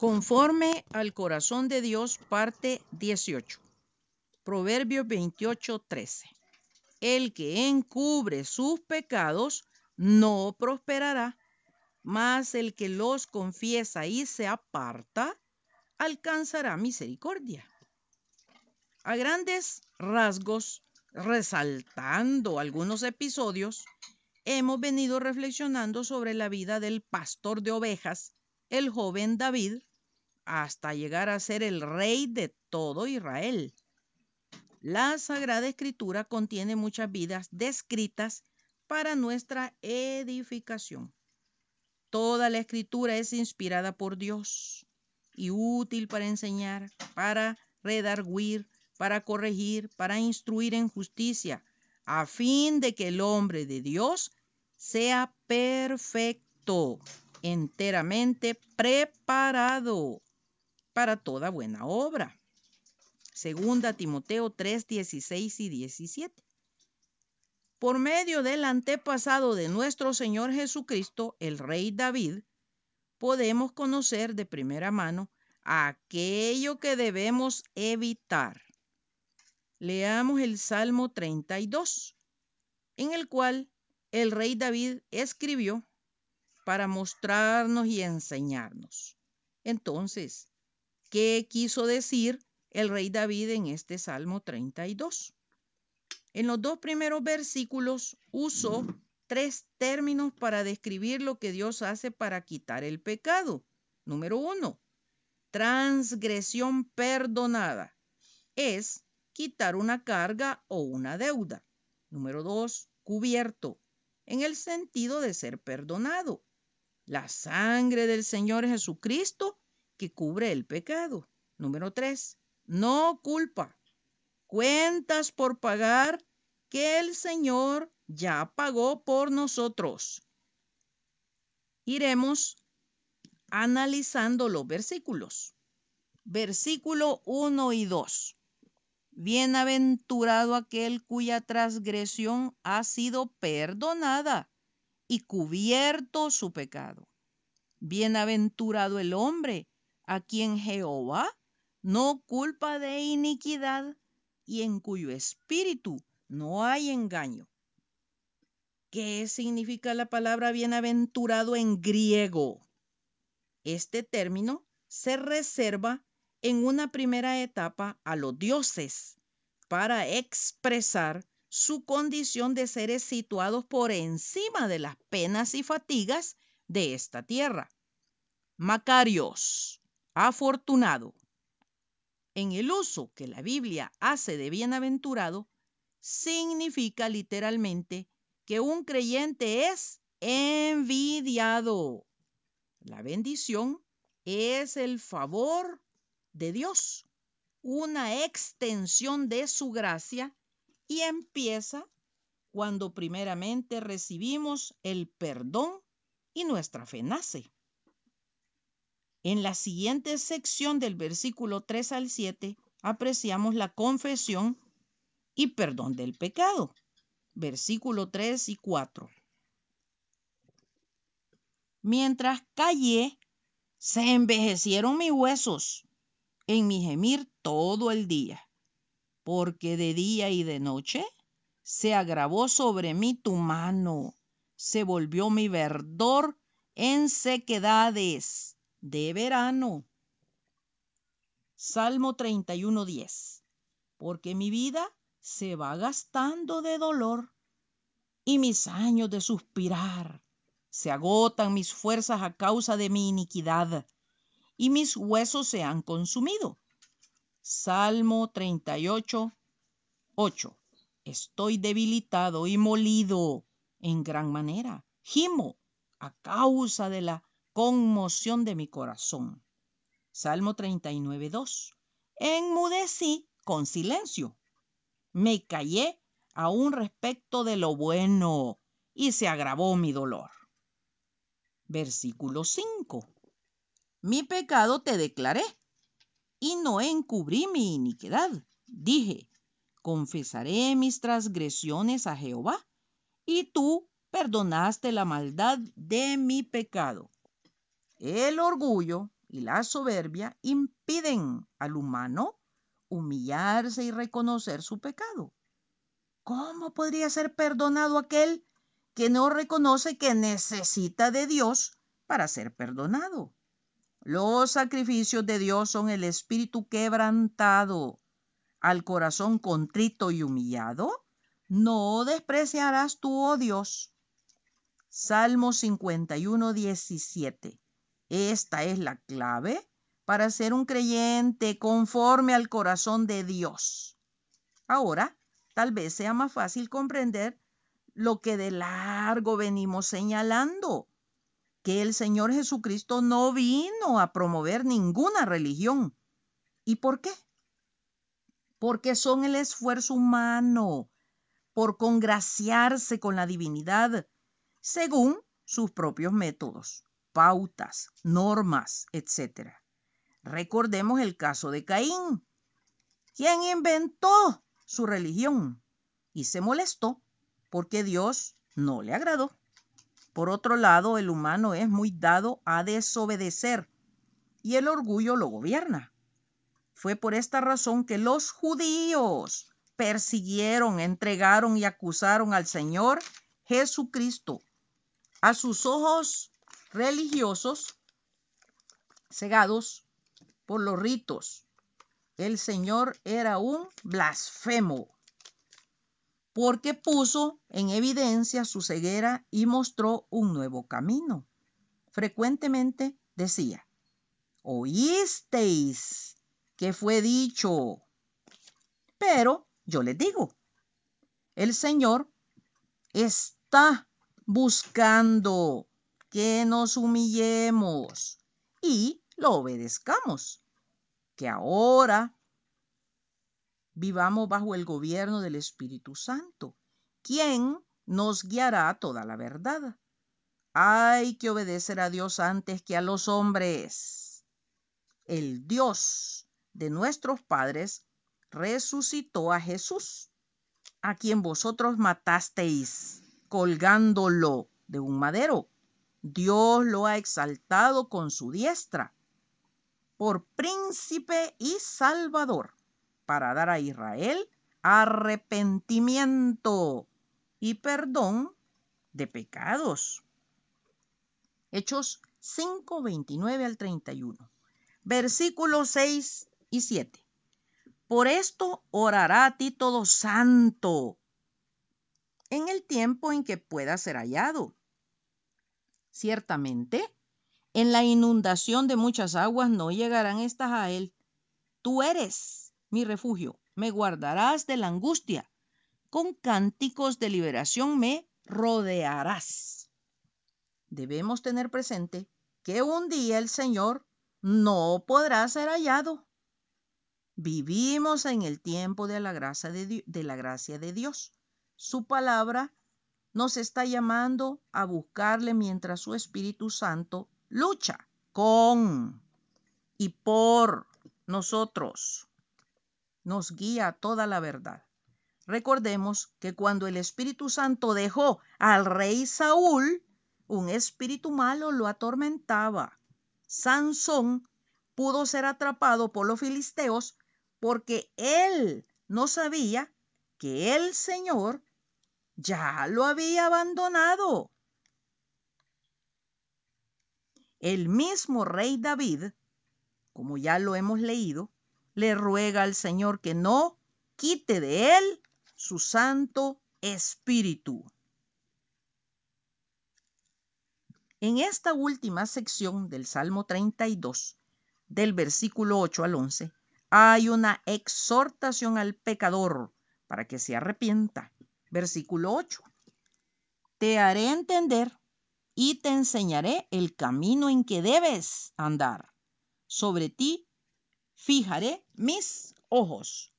Conforme al corazón de Dios, parte 18. Proverbio 28, 13. El que encubre sus pecados no prosperará, mas el que los confiesa y se aparta alcanzará misericordia. A grandes rasgos, resaltando algunos episodios, hemos venido reflexionando sobre la vida del pastor de ovejas, el joven David, hasta llegar a ser el rey de todo Israel. La Sagrada Escritura contiene muchas vidas descritas para nuestra edificación. Toda la escritura es inspirada por Dios y útil para enseñar, para redarguir, para corregir, para instruir en justicia, a fin de que el hombre de Dios sea perfecto, enteramente preparado para toda buena obra. Segunda Timoteo 3, 16 y 17. Por medio del antepasado de nuestro Señor Jesucristo, el rey David, podemos conocer de primera mano aquello que debemos evitar. Leamos el Salmo 32, en el cual el rey David escribió para mostrarnos y enseñarnos. Entonces, ¿qué quiso decir el rey David en este Salmo 32? En los dos primeros versículos usó tres términos para describir lo que Dios hace para quitar el pecado. Número uno, transgresión perdonada. Es quitar una carga o una deuda. Número dos, cubierto, en el sentido de ser perdonado. La sangre del Señor Jesucristo que cubre el pecado. Número tres, no culpa cuentas por pagar que el Señor ya pagó por nosotros. Iremos analizando los versículos. Versículo 1 y 2. Bienaventurado aquel cuya transgresión ha sido perdonada y cubierto su pecado. Bienaventurado el hombre a quien Jehová no culpa de iniquidad y en cuyo espíritu no hay engaño. ¿Qué significa la palabra bienaventurado en griego? Este término se reserva en una primera etapa a los dioses para expresar su condición de seres situados por encima de las penas y fatigas de esta tierra. Macarios, afortunado, en el uso que la Biblia hace de bienaventurado, significa literalmente que un creyente es envidiado. La bendición es el favor de Dios, una extensión de su gracia y empieza cuando primeramente recibimos el perdón y nuestra fe nace. En la siguiente sección del versículo 3 al 7 apreciamos la confesión y perdón del pecado. Versículo 3 y 4. Mientras callé, se envejecieron mis huesos en mi gemir todo el día, porque de día y de noche se agravó sobre mí tu mano, se volvió mi verdor en sequedades de verano. Salmo 31.10. Porque mi vida se va gastando de dolor y mis años de suspirar. Se agotan mis fuerzas a causa de mi iniquidad y mis huesos se han consumido. Salmo 38, 8. Estoy debilitado y molido en gran manera. Gimo a causa de la conmoción de mi corazón. Salmo 39, 2. Enmudecí con silencio. Me callé aún respecto de lo bueno y se agravó mi dolor. Versículo 5. Mi pecado te declaré y no encubrí mi iniquidad. Dije, confesaré mis transgresiones a Jehová y tú perdonaste la maldad de mi pecado. El orgullo y la soberbia impiden al humano humillarse y reconocer su pecado. ¿Cómo podría ser perdonado aquel que no reconoce que necesita de Dios para ser perdonado? Los sacrificios de Dios son el espíritu quebrantado, al corazón contrito y humillado. No despreciarás tú, oh Dios. Salmo 51, 17. Esta es la clave para ser un creyente conforme al corazón de Dios. Ahora, tal vez sea más fácil comprender lo que de largo venimos señalando, que el Señor Jesucristo no vino a promover ninguna religión. ¿Y por qué? Porque son el esfuerzo humano por congraciarse con la divinidad según sus propios métodos, pautas, normas, etc. Recordemos el caso de Caín, quien inventó su religión y se molestó porque Dios no le agradó. Por otro lado, el humano es muy dado a desobedecer y el orgullo lo gobierna. Fue por esta razón que los judíos persiguieron, entregaron y acusaron al Señor Jesucristo. A sus ojos religiosos cegados por los ritos, el Señor era un blasfemo porque puso en evidencia su ceguera y mostró un nuevo camino. Frecuentemente decía, oísteis que fue dicho, pero yo les digo, el Señor está buscando que nos humillemos y lo obedezcamos, que ahora vivamos bajo el gobierno del Espíritu Santo, quien nos guiará a toda la verdad. Hay que obedecer a Dios antes que a los hombres. El Dios de nuestros padres resucitó a Jesús, a quien vosotros matasteis colgándolo de un madero. Dios lo ha exaltado con su diestra por príncipe y salvador para dar a Israel arrepentimiento y perdón de pecados. Hechos 5, 29 al 31. Versículos 6 y 7. Por esto orará a ti todo santo en el tiempo en que pueda ser hallado. Ciertamente, en la inundación de muchas aguas no llegarán estas a él. Tú eres mi refugio, me guardarás de la angustia, con cánticos de liberación me rodearás. Debemos tener presente que un día el Señor no podrá ser hallado. Vivimos en el tiempo de la gracia de, Dios. Su palabra nos está llamando a buscarle mientras su Espíritu Santo lucha con y por nosotros nos guía toda la verdad. Recordemos que cuando el Espíritu Santo dejó al rey Saúl, un espíritu malo lo atormentaba. Sansón pudo ser atrapado por los filisteos porque él no sabía que el Señor ya lo había abandonado. El mismo rey David, como ya lo hemos leído, le ruega al Señor que no quite de él su santo espíritu. En esta última sección del Salmo 32, del versículo 8 al 11, hay una exhortación al pecador para que se arrepienta. Versículo 8. Te haré entender y te enseñaré el camino en que debes andar. Sobre ti fijaré mis ojos.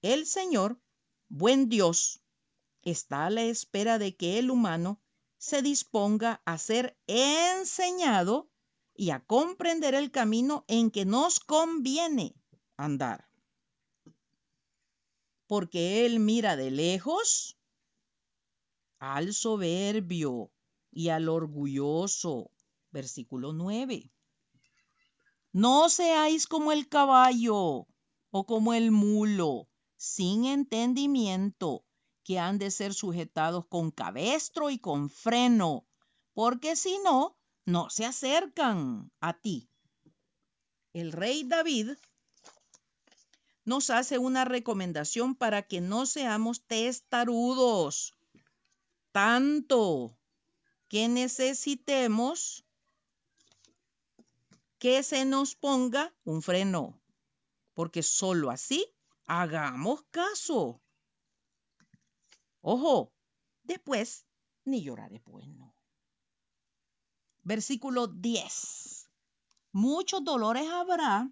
El Señor, buen Dios, está a la espera de que el humano se disponga a ser enseñado y a comprender el camino en que nos conviene andar. Porque Él mira de lejos al soberbio y al orgulloso. Versículo 9 No seáis como el caballo o como el mulo, sin entendimiento, que han de ser sujetados con cabestro y con freno, porque si no, no se acercan a ti. El rey David nos hace una recomendación para que no seamos testarudos, tanto que necesitemos que se nos ponga un freno, porque solo así hagamos caso. Ojo, después ni llorar es bueno. Versículo 10. Muchos dolores habrá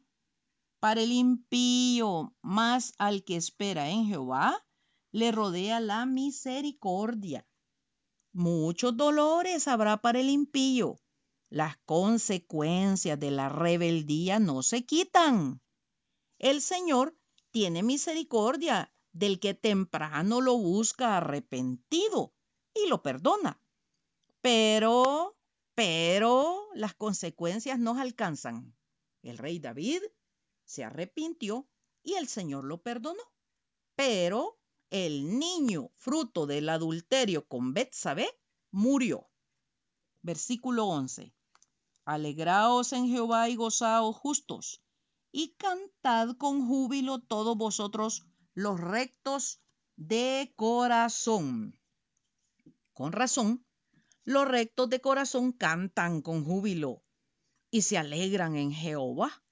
para el impío, mas al que espera en Jehová le rodea la misericordia. Muchos dolores habrá para el impío. Las consecuencias de la rebeldía no se quitan. El Señor tiene misericordia del que temprano lo busca arrepentido y lo perdona. Pero, pero las consecuencias nos alcanzan. El rey David se arrepintió y el Señor lo perdonó. Pero el niño, fruto del adulterio con Betsabé, murió. Versículo 11. Alegraos en Jehová y gozaos justos, y cantad con júbilo todos vosotros los rectos de corazón. Con razón, los rectos de corazón cantan con júbilo y se alegran en Jehová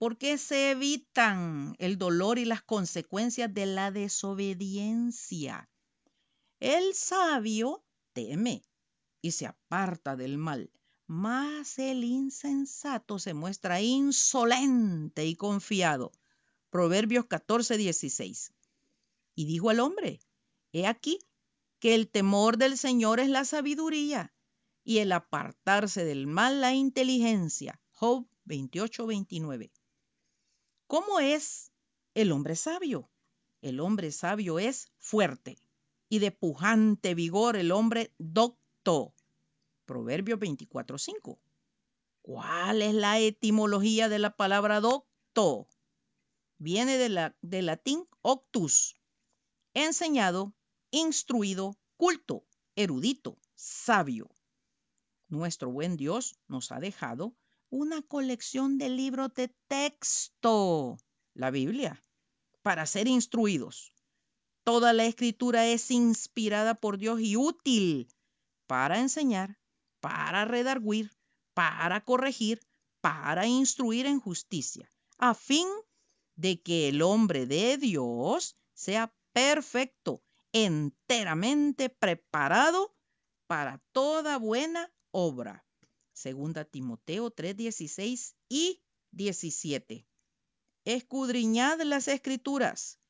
porque se evitan el dolor y las consecuencias de la desobediencia. El sabio teme y se aparta del mal, mas el insensato se muestra insolente y confiado. Proverbios 14, 16. Y dijo al hombre, he aquí que el temor del Señor es la sabiduría y el apartarse del mal la inteligencia. Job 28, 29. ¿Cómo es el hombre sabio? El hombre sabio es fuerte y de pujante vigor el hombre docto. Proverbios 24:5. ¿Cuál es la etimología de la palabra docto? Viene la, del latín octus, enseñado, instruido, culto, erudito, sabio. Nuestro buen Dios nos ha dejado una colección de libros de texto, la Biblia, para ser instruidos. Toda la escritura es inspirada por Dios y útil para enseñar, para redarguir, para corregir, para instruir en justicia, a fin de que el hombre de Dios sea perfecto, enteramente preparado para toda buena obra. Segunda Timoteo 3, 16 y 17. Escudriñad las escrituras,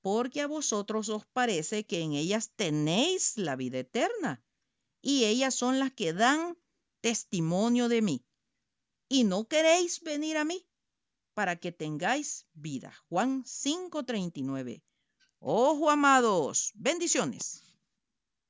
porque a vosotros os parece que en ellas tenéis la vida eterna, y ellas son las que dan testimonio de mí. Y no queréis venir a mí para que tengáis vida. Juan 5:39. Ojo, amados, bendiciones.